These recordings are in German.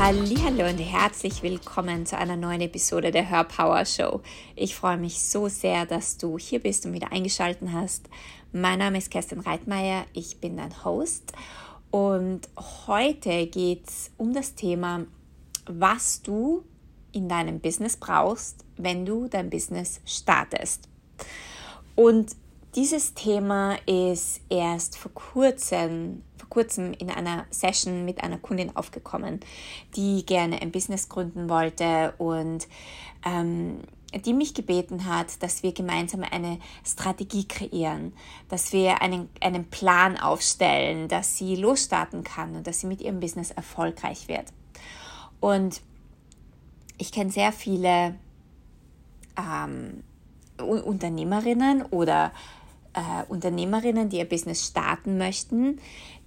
Hallo und herzlich willkommen zu einer neuen Episode der Hörpower Show. Ich freue mich so sehr, dass du hier bist und wieder eingeschaltet hast. Mein Name ist Kerstin Reitmeier, ich bin dein Host und heute geht es um das Thema, was du in deinem Business brauchst, wenn du dein Business startest. Und dieses Thema ist erst vor kurzem, vor kurzem in einer Session mit einer Kundin aufgekommen, die gerne ein Business gründen wollte und ähm, die mich gebeten hat, dass wir gemeinsam eine Strategie kreieren, dass wir einen, einen Plan aufstellen, dass sie losstarten kann und dass sie mit ihrem Business erfolgreich wird. Und ich kenne sehr viele ähm, Unternehmerinnen oder äh, Unternehmerinnen, die ihr Business starten möchten,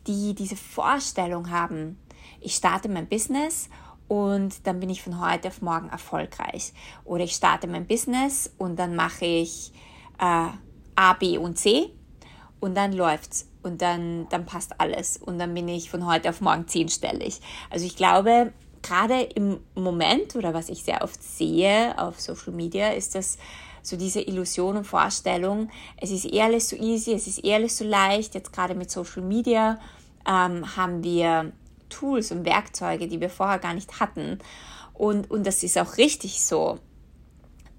die diese Vorstellung haben, ich starte mein Business und dann bin ich von heute auf morgen erfolgreich. Oder ich starte mein Business und dann mache ich äh, A, B und C und dann läuft's und dann, dann passt alles und dann bin ich von heute auf morgen zehnstellig. Also ich glaube, gerade im Moment oder was ich sehr oft sehe auf Social Media, ist das so diese Illusion und Vorstellung, es ist eher alles so easy, es ist eher alles so leicht. Jetzt gerade mit Social Media ähm, haben wir Tools und Werkzeuge, die wir vorher gar nicht hatten. Und, und das ist auch richtig so.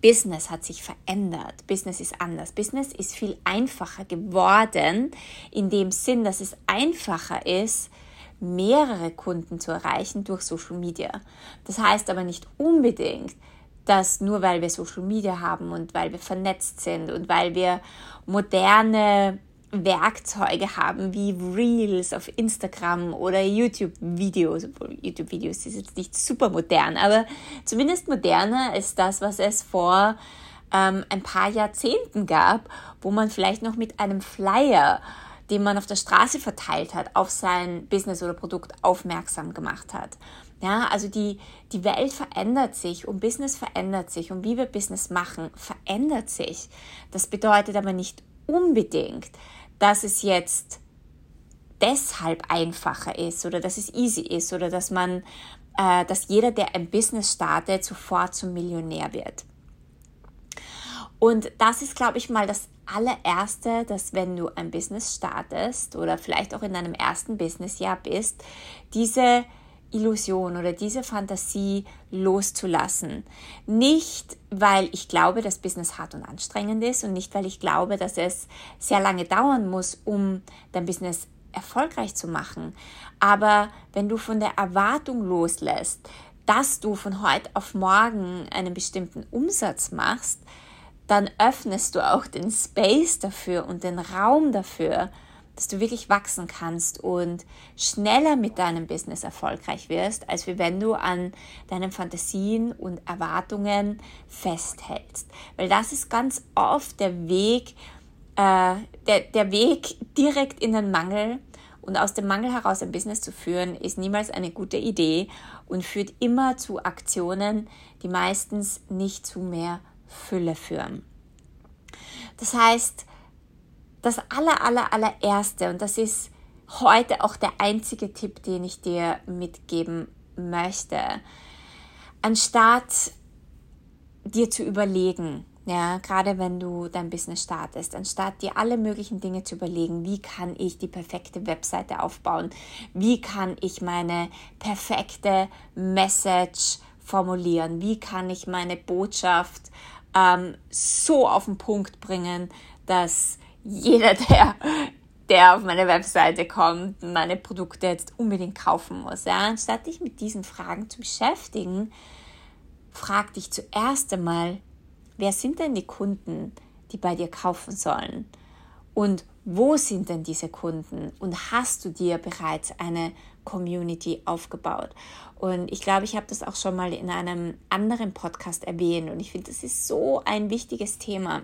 Business hat sich verändert. Business ist anders. Business ist viel einfacher geworden, in dem Sinn, dass es einfacher ist, mehrere Kunden zu erreichen durch Social Media. Das heißt aber nicht unbedingt, dass nur weil wir Social Media haben und weil wir vernetzt sind und weil wir moderne Werkzeuge haben wie Reels auf Instagram oder YouTube-Videos. YouTube-Videos ist jetzt nicht super modern, aber zumindest moderner ist das, was es vor ähm, ein paar Jahrzehnten gab, wo man vielleicht noch mit einem Flyer, den man auf der Straße verteilt hat, auf sein Business oder Produkt aufmerksam gemacht hat. Ja, also die, die Welt verändert sich und Business verändert sich und wie wir Business machen, verändert sich. Das bedeutet aber nicht unbedingt, dass es jetzt deshalb einfacher ist oder dass es easy ist oder dass man, äh, dass jeder, der ein Business startet, sofort zum Millionär wird. Und das ist, glaube ich, mal das allererste, dass wenn du ein Business startest oder vielleicht auch in deinem ersten Businessjahr bist, diese Illusion oder diese Fantasie loszulassen. Nicht, weil ich glaube, dass Business hart und anstrengend ist und nicht, weil ich glaube, dass es sehr lange dauern muss, um dein Business erfolgreich zu machen. Aber wenn du von der Erwartung loslässt, dass du von heute auf morgen einen bestimmten Umsatz machst, dann öffnest du auch den Space dafür und den Raum dafür, dass du wirklich wachsen kannst und schneller mit deinem Business erfolgreich wirst, als wenn du an deinen Fantasien und Erwartungen festhältst. Weil das ist ganz oft der Weg, äh, der, der Weg direkt in den Mangel. Und aus dem Mangel heraus ein Business zu führen, ist niemals eine gute Idee und führt immer zu Aktionen, die meistens nicht zu mehr Fülle führen. Das heißt, das aller, aller, allererste, und das ist heute auch der einzige Tipp, den ich dir mitgeben möchte, anstatt dir zu überlegen, ja, gerade wenn du dein Business startest, anstatt dir alle möglichen Dinge zu überlegen, wie kann ich die perfekte Webseite aufbauen, wie kann ich meine perfekte Message formulieren, wie kann ich meine Botschaft ähm, so auf den Punkt bringen, dass jeder, der, der auf meine Webseite kommt, meine Produkte jetzt unbedingt kaufen muss. Ja? Anstatt dich mit diesen Fragen zu beschäftigen, frag dich zuerst einmal, wer sind denn die Kunden, die bei dir kaufen sollen? Und wo sind denn diese Kunden? Und hast du dir bereits eine Community aufgebaut? Und ich glaube, ich habe das auch schon mal in einem anderen Podcast erwähnt. Und ich finde, das ist so ein wichtiges Thema.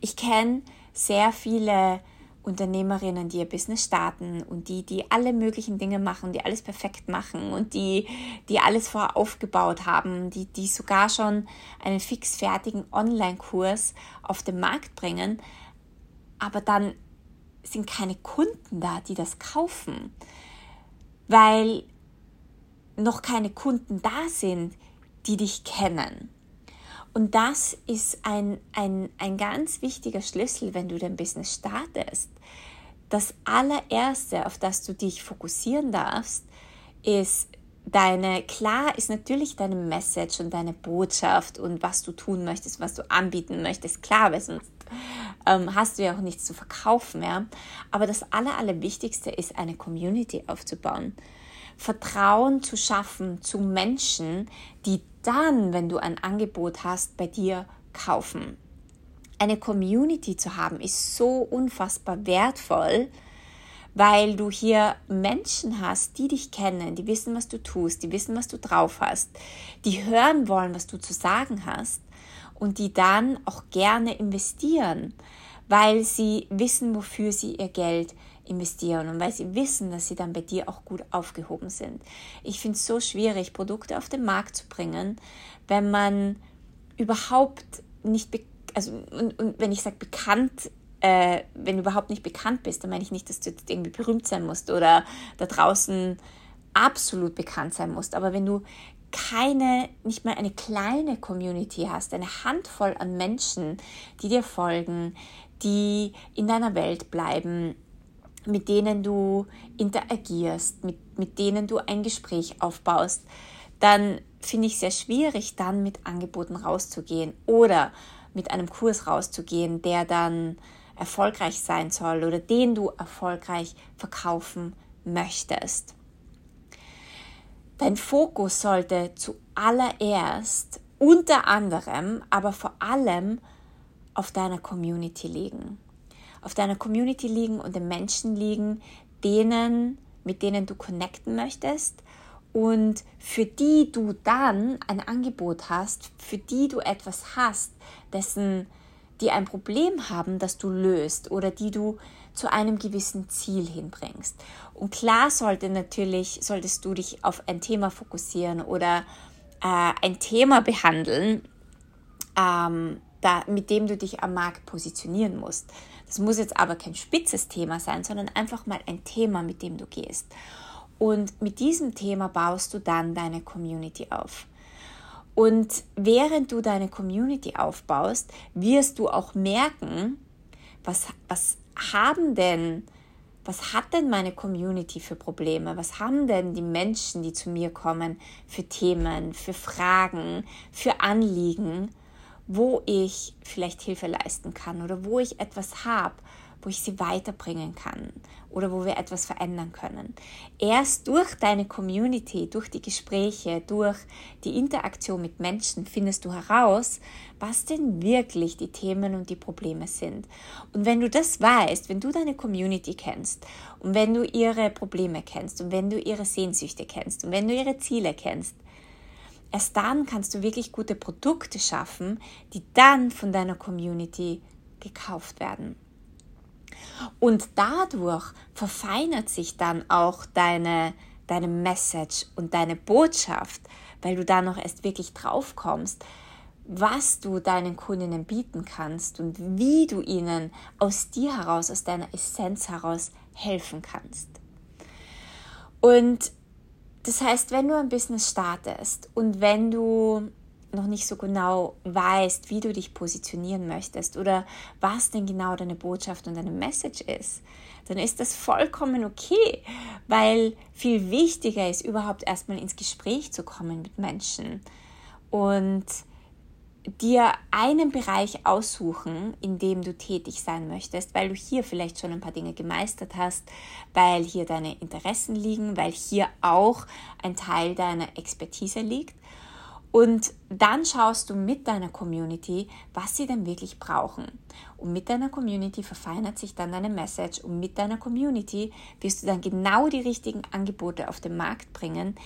Ich kenne sehr viele Unternehmerinnen, die ihr Business starten und die, die alle möglichen Dinge machen, die alles perfekt machen und die, die alles vorher aufgebaut haben, die, die sogar schon einen fixfertigen Online-Kurs auf den Markt bringen, aber dann sind keine Kunden da, die das kaufen, weil noch keine Kunden da sind, die dich kennen. Und das ist ein, ein, ein ganz wichtiger Schlüssel, wenn du dein Business startest. Das allererste, auf das du dich fokussieren darfst, ist deine, klar ist natürlich deine Message und deine Botschaft und was du tun möchtest, was du anbieten möchtest, klar, weil sonst ähm, hast du ja auch nichts zu verkaufen, ja. Aber das aller, allerwichtigste ist, eine Community aufzubauen. Vertrauen zu schaffen zu Menschen, die dann, wenn du ein Angebot hast, bei dir kaufen. Eine Community zu haben ist so unfassbar wertvoll, weil du hier Menschen hast, die dich kennen, die wissen, was du tust, die wissen, was du drauf hast, die hören wollen, was du zu sagen hast und die dann auch gerne investieren, weil sie wissen, wofür sie ihr Geld investieren und weil sie wissen, dass sie dann bei dir auch gut aufgehoben sind. Ich finde es so schwierig, Produkte auf den Markt zu bringen, wenn man überhaupt nicht, also und, und wenn ich sage bekannt, äh, wenn du überhaupt nicht bekannt bist, dann meine ich nicht, dass du jetzt irgendwie berühmt sein musst oder da draußen absolut bekannt sein musst. Aber wenn du keine, nicht mal eine kleine Community hast, eine Handvoll an Menschen, die dir folgen, die in deiner Welt bleiben, mit denen du interagierst, mit, mit denen du ein Gespräch aufbaust, dann finde ich sehr schwierig, dann mit Angeboten rauszugehen oder mit einem Kurs rauszugehen, der dann erfolgreich sein soll oder den du erfolgreich verkaufen möchtest. Dein Fokus sollte zuallererst unter anderem, aber vor allem auf deiner Community liegen. Auf deiner Community liegen und den Menschen liegen, denen, mit denen du connecten möchtest und für die du dann ein Angebot hast, für die du etwas hast, dessen die ein Problem haben, das du löst oder die du zu einem gewissen Ziel hinbringst. Und klar sollte natürlich, solltest du dich auf ein Thema fokussieren oder äh, ein Thema behandeln, ähm, da, mit dem du dich am Markt positionieren musst. Das muss jetzt aber kein spitzes Thema sein, sondern einfach mal ein Thema, mit dem du gehst. Und mit diesem Thema baust du dann deine Community auf. Und während du deine Community aufbaust, wirst du auch merken, was, was haben denn, was hat denn meine Community für Probleme? Was haben denn die Menschen, die zu mir kommen, für Themen, für Fragen, für Anliegen? wo ich vielleicht Hilfe leisten kann oder wo ich etwas habe, wo ich sie weiterbringen kann oder wo wir etwas verändern können. Erst durch deine Community, durch die Gespräche, durch die Interaktion mit Menschen findest du heraus, was denn wirklich die Themen und die Probleme sind. Und wenn du das weißt, wenn du deine Community kennst und wenn du ihre Probleme kennst und wenn du ihre Sehnsüchte kennst und wenn du ihre Ziele kennst, Erst dann kannst du wirklich gute Produkte schaffen, die dann von deiner Community gekauft werden. Und dadurch verfeinert sich dann auch deine, deine Message und deine Botschaft, weil du da noch erst wirklich drauf kommst, was du deinen Kundinnen bieten kannst und wie du ihnen aus dir heraus, aus deiner Essenz heraus helfen kannst. Und das heißt, wenn du ein Business startest und wenn du noch nicht so genau weißt, wie du dich positionieren möchtest oder was denn genau deine Botschaft und deine Message ist, dann ist das vollkommen okay, weil viel wichtiger ist, überhaupt erstmal ins Gespräch zu kommen mit Menschen und dir einen Bereich aussuchen, in dem du tätig sein möchtest, weil du hier vielleicht schon ein paar Dinge gemeistert hast, weil hier deine Interessen liegen, weil hier auch ein Teil deiner Expertise liegt. Und dann schaust du mit deiner Community, was sie denn wirklich brauchen. Und mit deiner Community verfeinert sich dann deine Message und mit deiner Community wirst du dann genau die richtigen Angebote auf den Markt bringen,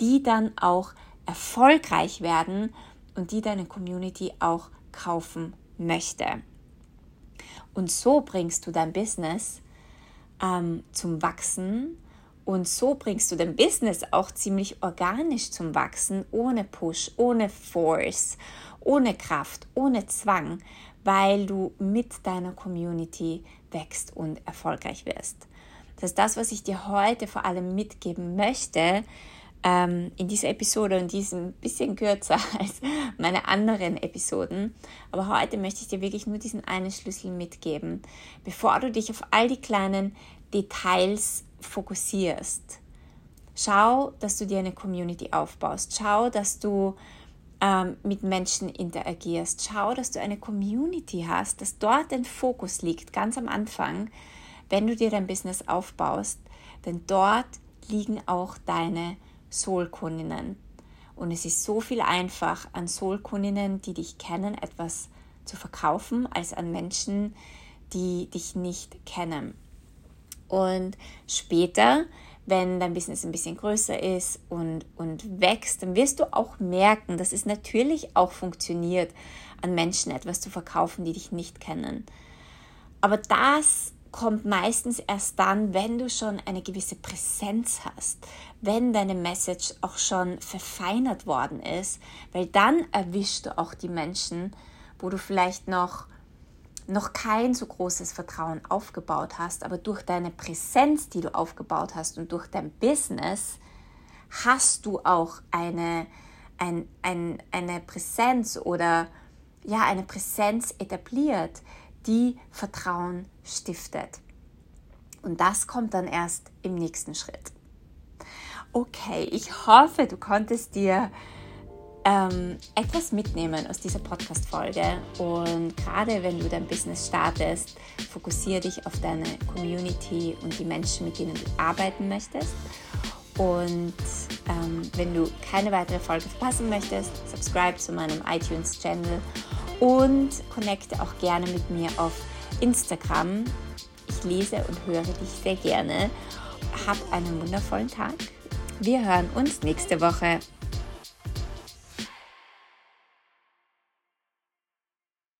die dann auch erfolgreich werden und die deine Community auch kaufen möchte. Und so bringst du dein Business ähm, zum Wachsen und so bringst du dein Business auch ziemlich organisch zum Wachsen, ohne Push, ohne Force, ohne Kraft, ohne Zwang, weil du mit deiner Community wächst und erfolgreich wirst. Das ist das, was ich dir heute vor allem mitgeben möchte, ähm, in dieser Episode und die ist ein bisschen kürzer als meine anderen Episoden. Aber heute möchte ich dir wirklich nur diesen einen Schlüssel mitgeben, bevor du dich auf all die kleinen Details fokussierst. Schau, dass du dir eine Community aufbaust. Schau, dass du ähm, mit Menschen interagierst. Schau, dass du eine Community hast, dass dort ein Fokus liegt, ganz am Anfang, wenn du dir dein Business aufbaust. Denn dort liegen auch deine Soul-Kundinnen. Und es ist so viel einfach, an Soul-Kundinnen, die dich kennen, etwas zu verkaufen, als an Menschen, die dich nicht kennen. Und später, wenn dein Business ein bisschen größer ist und, und wächst, dann wirst du auch merken, dass es natürlich auch funktioniert, an Menschen etwas zu verkaufen, die dich nicht kennen. Aber das kommt meistens erst dann, wenn du schon eine gewisse Präsenz hast, wenn deine Message auch schon verfeinert worden ist, weil dann erwischst du auch die Menschen, wo du vielleicht noch noch kein so großes Vertrauen aufgebaut hast, aber durch deine Präsenz, die du aufgebaut hast und durch dein Business, hast du auch eine, ein, ein, eine Präsenz oder ja, eine Präsenz etabliert, die Vertrauen stiftet. Und das kommt dann erst im nächsten Schritt. Okay, ich hoffe, du konntest dir ähm, etwas mitnehmen aus dieser Podcast-Folge. Und gerade wenn du dein Business startest, fokussiere dich auf deine Community und die Menschen, mit denen du arbeiten möchtest. Und ähm, wenn du keine weitere Folge verpassen möchtest, subscribe zu meinem iTunes-Channel und connecte auch gerne mit mir auf Instagram. Ich lese und höre dich sehr gerne. Hab einen wundervollen Tag. Wir hören uns nächste Woche.